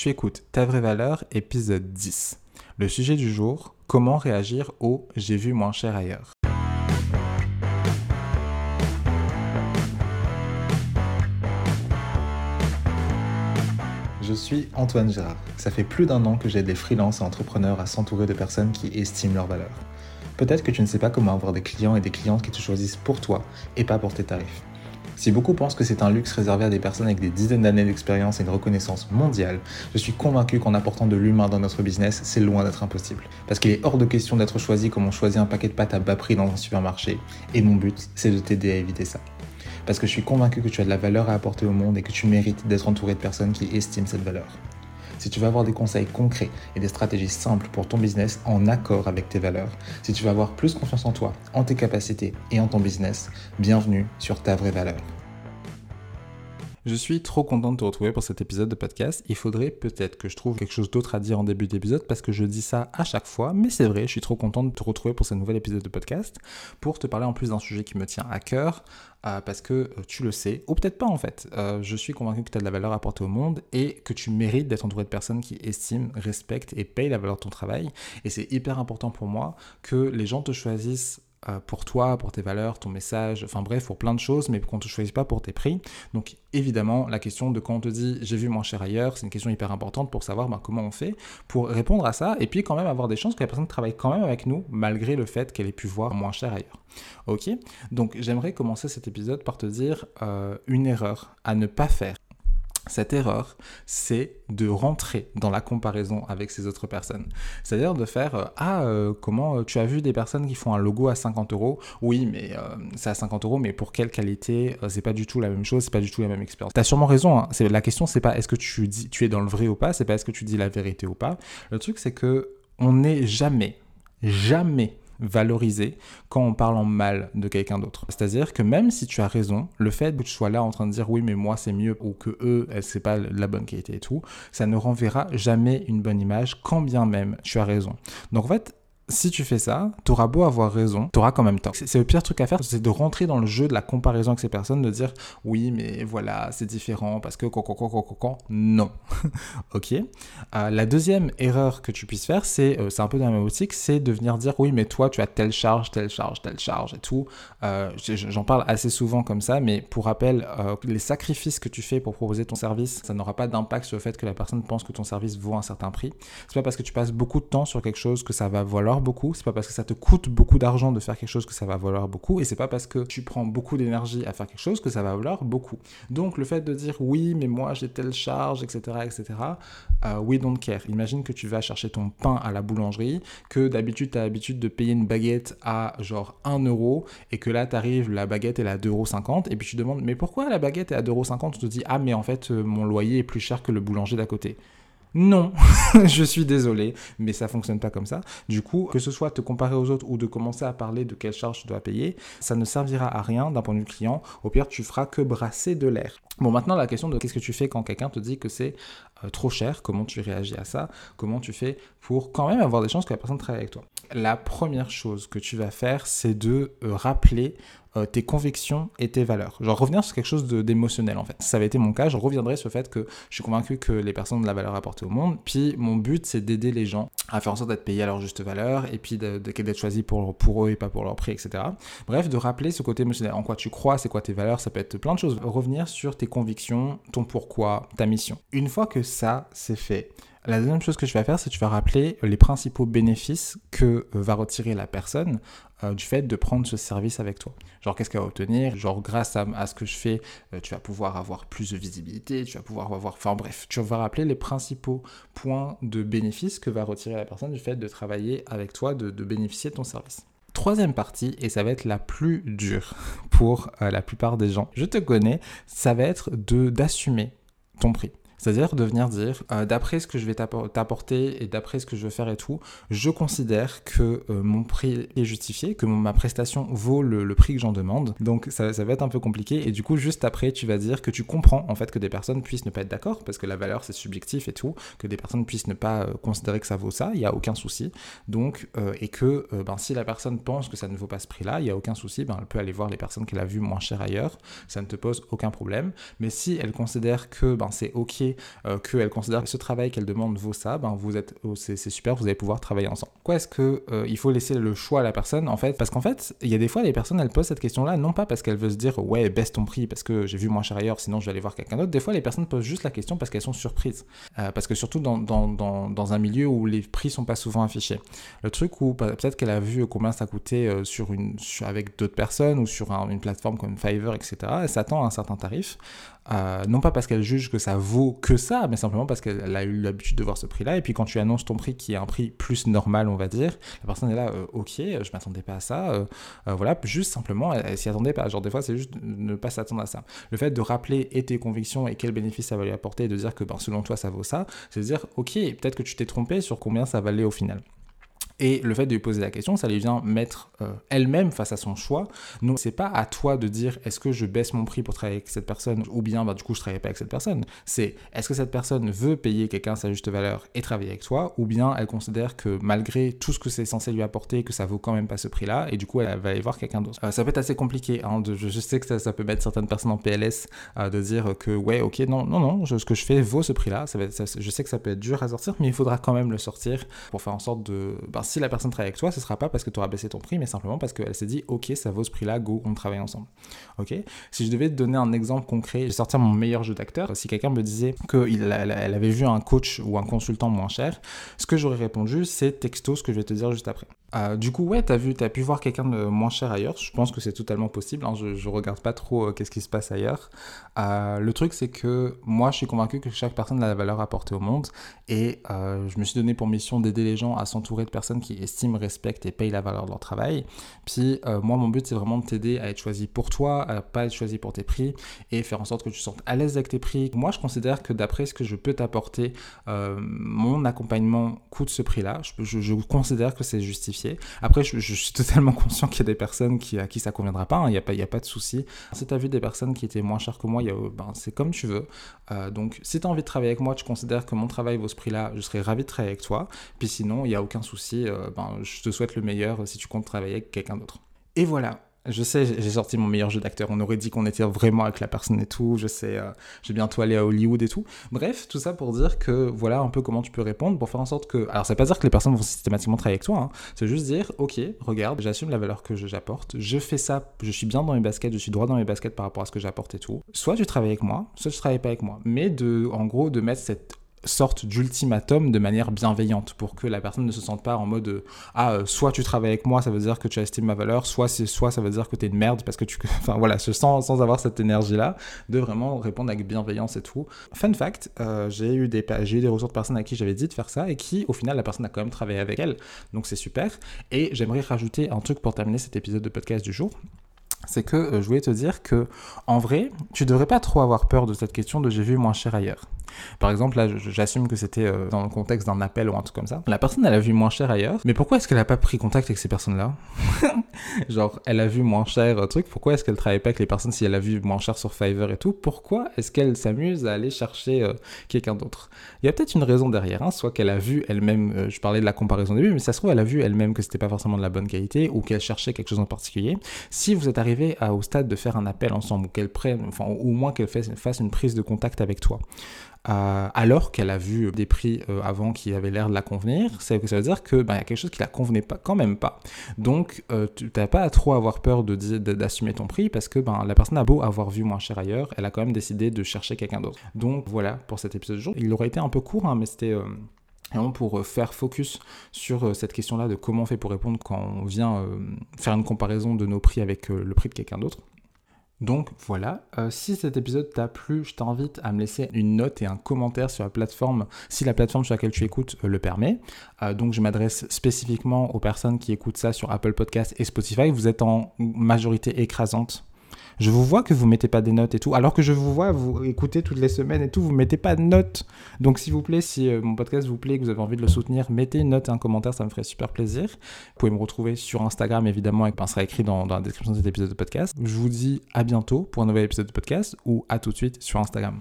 Tu écoutes Ta vraie valeur, épisode 10. Le sujet du jour, comment réagir au j'ai vu moins cher ailleurs. Je suis Antoine Gérard. Ça fait plus d'un an que j'aide les freelances et entrepreneurs à s'entourer de personnes qui estiment leur valeur. Peut-être que tu ne sais pas comment avoir des clients et des clientes qui te choisissent pour toi et pas pour tes tarifs. Si beaucoup pensent que c'est un luxe réservé à des personnes avec des dizaines d'années d'expérience et une reconnaissance mondiale, je suis convaincu qu'en apportant de l'humain dans notre business, c'est loin d'être impossible. Parce qu'il est hors de question d'être choisi comme on choisit un paquet de pâtes à bas prix dans un supermarché. Et mon but, c'est de t'aider à éviter ça. Parce que je suis convaincu que tu as de la valeur à apporter au monde et que tu mérites d'être entouré de personnes qui estiment cette valeur. Si tu veux avoir des conseils concrets et des stratégies simples pour ton business en accord avec tes valeurs, si tu veux avoir plus confiance en toi, en tes capacités et en ton business, bienvenue sur ta vraie valeur. Je suis trop content de te retrouver pour cet épisode de podcast. Il faudrait peut-être que je trouve quelque chose d'autre à dire en début d'épisode parce que je dis ça à chaque fois, mais c'est vrai, je suis trop content de te retrouver pour ce nouvel épisode de podcast pour te parler en plus d'un sujet qui me tient à cœur euh, parce que euh, tu le sais, ou peut-être pas en fait. Euh, je suis convaincu que tu as de la valeur à apporter au monde et que tu mérites d'être entouré de personnes qui estiment, respectent et payent la valeur de ton travail. Et c'est hyper important pour moi que les gens te choisissent pour toi, pour tes valeurs, ton message, enfin bref, pour plein de choses, mais qu'on ne te choisit pas pour tes prix. Donc évidemment, la question de quand on te dit j'ai vu moins cher ailleurs, c'est une question hyper importante pour savoir ben, comment on fait pour répondre à ça et puis quand même avoir des chances que la personne travaille quand même avec nous malgré le fait qu'elle ait pu voir moins cher ailleurs. Ok? Donc j'aimerais commencer cet épisode par te dire euh, une erreur à ne pas faire cette erreur, c'est de rentrer dans la comparaison avec ces autres personnes. C'est-à-dire de faire euh, Ah, euh, comment euh, tu as vu des personnes qui font un logo à 50 euros? Oui, mais c'est à 50 euros, mais pour quelle qualité? C'est pas du tout la même chose, c'est pas du tout la même expérience. T'as sûrement raison. Hein. La question, c'est pas est-ce que tu, dis, tu es dans le vrai ou pas, c'est pas est-ce que tu dis la vérité ou pas. Le truc, c'est que on n'est jamais, jamais valoriser quand on parle en mal de quelqu'un d'autre. C'est-à-dire que même si tu as raison, le fait que tu sois là en train de dire oui mais moi c'est mieux ou que eux c'est pas la bonne qualité et tout, ça ne renverra jamais une bonne image quand bien même tu as raison. Donc en fait, si tu fais ça, tu auras beau avoir raison, tu auras quand même temps. C'est le pire truc à faire, c'est de rentrer dans le jeu de la comparaison avec ces personnes, de dire oui, mais voilà, c'est différent parce que non. ok. Euh, la deuxième erreur que tu puisses faire, c'est euh, c'est un peu dans la même optique, c'est de venir dire oui, mais toi, tu as telle charge, telle charge, telle charge et tout. Euh, j'en parle assez souvent comme ça, mais pour rappel, les sacrifices que tu fais pour proposer ton service, ça n'aura pas d'impact sur le fait que la personne pense que ton service vaut un certain prix. C'est pas parce que tu passes beaucoup de temps sur quelque chose que ça va valoir beaucoup, c'est pas parce que ça te coûte beaucoup d'argent de faire quelque chose que ça va valoir beaucoup, et c'est pas parce que tu prends beaucoup d'énergie à faire quelque chose que ça va valoir beaucoup. Donc le fait de dire oui, mais moi j'ai telle charge, etc., etc., euh, we don't care. Imagine que tu vas chercher ton pain à la boulangerie, que d'habitude tu as l'habitude de payer une baguette à genre 1 euro, et que là tu arrives, la baguette est à 2,50€, et puis tu demandes mais pourquoi la baguette est à 2,50€, on te dit ah mais en fait euh, mon loyer est plus cher que le boulanger d'à côté. Non, je suis désolé, mais ça fonctionne pas comme ça. Du coup, que ce soit te comparer aux autres ou de commencer à parler de quelle charge tu dois payer, ça ne servira à rien d'un point de vue client. Au pire, tu feras que brasser de l'air. Bon, maintenant, la question de qu'est-ce que tu fais quand quelqu'un te dit que c'est euh, trop cher, comment tu réagis à ça, comment tu fais pour quand même avoir des chances que la personne travaille avec toi. La première chose que tu vas faire, c'est de euh, rappeler euh, tes convictions et tes valeurs. Genre revenir sur quelque chose d'émotionnel en fait. Si ça avait été mon cas, je reviendrais sur le fait que je suis convaincu que les personnes ont de la valeur apportée au monde. Puis mon but c'est d'aider les gens à faire en sorte d'être payés à leur juste valeur et puis d'être choisis pour, pour eux et pas pour leur prix, etc. Bref, de rappeler ce côté émotionnel. En quoi tu crois, c'est quoi tes valeurs, ça peut être plein de choses. Revenir sur tes convictions, ton pourquoi, ta mission. Une fois que ça c'est fait, la deuxième chose que je vais faire, c'est que tu vas rappeler les principaux bénéfices que euh, va retirer la personne euh, du fait de prendre ce service avec toi. Genre, qu'est-ce qu'elle va obtenir? Genre, grâce à, ce que je fais, euh, tu vas pouvoir avoir plus de visibilité, tu vas pouvoir avoir... Enfin bref, tu vas rappeler les principaux points de bénéfices que va retirer la personne du fait de travailler avec toi, de, bénéficier de ton service. Troisième partie, et ça va être la plus dure pour la plupart des gens, je te connais, ça va être d'assumer ton prix. C'est-à-dire de venir dire, euh, d'après ce que je vais t'apporter et d'après ce que je veux faire et tout, je considère que euh, mon prix est justifié, que ma prestation vaut le, prix que j'en demande. Donc ça, va être un peu compliqué. Et du coup, juste après, tu vas dire que tu comprends en fait que des personnes puissent ne pas être d'accord, parce que la valeur c'est subjectif et tout, que des personnes puissent ne pas euh, considérer que ça vaut ça, il n'y a aucun souci. Donc, et que ben, si la personne pense que ça ne vaut pas ce prix-là, il n'y a aucun souci, ben, elle peut aller voir les personnes qu'elle a vues moins cher ailleurs, ça ne te pose aucun problème. Mais si elle considère que ben, c'est ok montrer qu'elle considère que ce travail qu'elle demande vaut ça, ben vous êtes, oh, c'est super, vous allez pouvoir travailler ensemble. Quoi est-ce que il faut laisser le choix à la personne en fait? Parce qu'en fait, il y a des fois les personnes elles posent cette question-là non pas parce qu'elles veulent se dire ouais baisse ton prix parce que j'ai vu moins cher ailleurs, sinon je vais aller voir quelqu'un d'autre. Des fois les personnes posent juste la question parce qu'elles sont surprises, parce que surtout dans, un milieu où les prix sont pas souvent affichés. Le truc où peut-être qu'elle a vu combien ça coûtait sur une, avec d'autres personnes ou sur une plateforme comme Fiverr, etc. Elle s'attend à un certain tarif. Euh, non pas parce qu'elle juge que ça vaut que ça, mais simplement parce qu'elle a eu l'habitude de voir ce prix-là. Et puis quand tu annonces ton prix qui est un prix plus normal, on va dire, la personne est là, euh, ok, je m'attendais pas à ça. Euh, voilà, juste simplement, elle, s'y attendait pas. Genre des fois, c'est juste ne pas s'attendre à ça. Le fait de rappeler et tes convictions et quel bénéfice ça va lui apporter et de dire que ben, selon toi ça vaut ça, c'est de dire, ok, peut-être que tu t'es trompé sur combien ça valait au final. Et le fait de lui poser la question, ça lui vient mettre euh, elle-même face à son choix. Donc c'est pas à toi de dire est-ce que je baisse mon prix pour travailler avec cette personne ou bien bah, du coup je travaille pas avec cette personne. C'est est-ce que cette personne veut payer quelqu'un sa juste valeur et travailler avec toi ou bien elle considère que malgré tout ce que c'est censé lui apporter, que ça vaut quand même pas ce prix-là et du coup elle va aller voir quelqu'un d'autre. Euh, ça peut être assez compliqué. Hein, je, sais que ça, peut mettre certaines personnes en PLS euh, de dire que ouais ok non non non ce que je fais vaut ce prix-là. je sais que ça peut être dur à sortir mais il faudra quand même le sortir pour faire en sorte de bah, si la personne travaille avec toi, ce sera pas parce que tu auras baissé ton prix, mais simplement parce qu'elle s'est dit, ok, ça vaut ce prix-là, go, on travaille ensemble. Ok? Si je devais te donner un exemple concret, je vais sortir mon meilleur jeu d'acteur. Si quelqu'un me disait qu'elle avait vu un coach ou un consultant moins cher, ce que j'aurais répondu, c'est texto ce que je vais te dire juste après. Euh, du coup, ouais, t'as vu, t'as pu voir quelqu'un de moins cher ailleurs. Je pense que c'est totalement possible. Hein. Je, je, regarde pas trop euh, qu'est-ce qui se passe ailleurs. Euh, le truc, c'est que moi, je suis convaincu que chaque personne a la valeur apportée au monde, et je me suis donné pour mission d'aider les gens à s'entourer de personnes qui estiment, respectent et payent la valeur de leur travail. Puis moi, mon but, c'est vraiment de t'aider à être choisi pour toi, à pas être choisi pour tes prix, et faire en sorte que tu te sentes à l'aise avec tes prix. Moi, je considère que d'après ce que je peux t'apporter, mon accompagnement coûte ce prix-là. Je considère que c'est justifié. Après, je, suis totalement conscient qu'il y a des personnes à qui ça conviendra pas, hein. il n'y a, pas, a pas de souci. Si tu as vu des personnes qui étaient moins chères que moi, ben, c'est comme tu veux. Euh, donc, si tu as envie de travailler avec moi, tu considères que mon travail vaut ce prix-là, je serais ravi de travailler avec toi. Puis sinon, il n'y a aucun souci, euh, ben, je te souhaite le meilleur si tu comptes travailler avec quelqu'un d'autre. Et voilà, je sais, j'ai sorti mon meilleur jeu d'acteur. On aurait dit qu'on était vraiment avec la personne et tout. Je sais, euh, j'ai bientôt allé à Hollywood et tout. Bref, tout ça pour dire que voilà un peu comment tu peux répondre pour faire en sorte que. Alors, ça veut pas dire que les personnes vont systématiquement travailler avec toi. Hein. C'est juste dire, ok, regarde, j'assume la valeur que j'apporte. Je fais ça, je suis bien dans mes baskets, je suis droit dans mes baskets par rapport à ce que j'apporte et tout. Soit tu travailles avec moi, soit tu travailles pas avec moi. Mais de, en gros, de mettre cette sorte d'ultimatum de manière bienveillante pour que la personne ne se sente pas en mode euh, ah euh, soit tu travailles avec moi ça veut dire que tu estimes ma valeur soit c'est soit ça veut dire que tu es une merde parce que tu enfin voilà sans, sans avoir cette énergie là de vraiment répondre avec bienveillance et tout. Fun fact euh, j'ai eu des j'ai eu des retours de personnes à qui j'avais dit de faire ça et qui au final la personne a quand même travaillé avec elle. Donc c'est super. Et j'aimerais rajouter un truc pour terminer cet épisode de podcast du jour. C'est que je voulais te dire que en vrai, tu devrais pas trop avoir peur de cette question de j'ai vu moins cher ailleurs. Par exemple, là, j'assume que c'était euh, dans le contexte d'un appel ou un truc comme ça. La personne, elle a vu moins cher ailleurs, mais pourquoi est-ce qu'elle a pas pris contact avec ces personnes-là? Genre, elle a vu moins cher euh, truc, pourquoi est-ce qu'elle travaille pas avec les personnes si elle a vu moins cher sur Fiverr et tout? Pourquoi est-ce qu'elle s'amuse à aller chercher euh, quelqu'un d'autre? Il y a peut-être une raison derrière, hein, soit qu'elle a vu elle-même, je parlais de la comparaison au début, mais ça se trouve, elle a vu elle-même que c'était pas forcément de la bonne qualité ou qu'elle cherchait quelque chose en particulier. Si vous êtes arrivé au stade de faire un appel ensemble ou qu'elle prenne, enfin, au moins qu'elle fasse une prise de contact avec toi, euh, alors qu'elle a vu des prix euh, avant qui avaient l'air de la convenir, ça veut dire que ben, y a quelque chose qui la convenait pas, quand même pas. Donc euh, tu n'as pas à trop avoir peur d'assumer ton prix parce que ben, la personne a beau avoir vu moins cher ailleurs, elle a quand même décidé de chercher quelqu'un d'autre. Donc voilà pour cet épisode de jour. Il aurait été un peu court, hein, mais c'était vraiment pour faire focus sur cette question-là de comment on fait pour répondre quand on vient faire une comparaison de nos prix avec le prix de quelqu'un d'autre. Donc voilà, euh, si cet épisode t'a plu, je t'invite à me laisser une note et un commentaire sur la plateforme, si la plateforme sur laquelle tu écoutes euh, le permet. Euh, donc je m'adresse spécifiquement aux personnes qui écoutent ça sur Apple Podcast et Spotify. Vous êtes en majorité écrasante je vous vois que vous mettez pas des notes et tout, alors que je vous vois, vous écoutez toutes les semaines et tout, vous mettez pas de notes. Donc s'il vous plaît, si euh, mon podcast vous plaît, que vous avez envie de le soutenir, mettez une note et un commentaire, ça me ferait super plaisir. Vous pouvez me retrouver sur Instagram évidemment, et ça sera écrit dans, dans la description de cet épisode de podcast. Je vous dis à bientôt pour un nouvel épisode de podcast ou à tout de suite sur Instagram.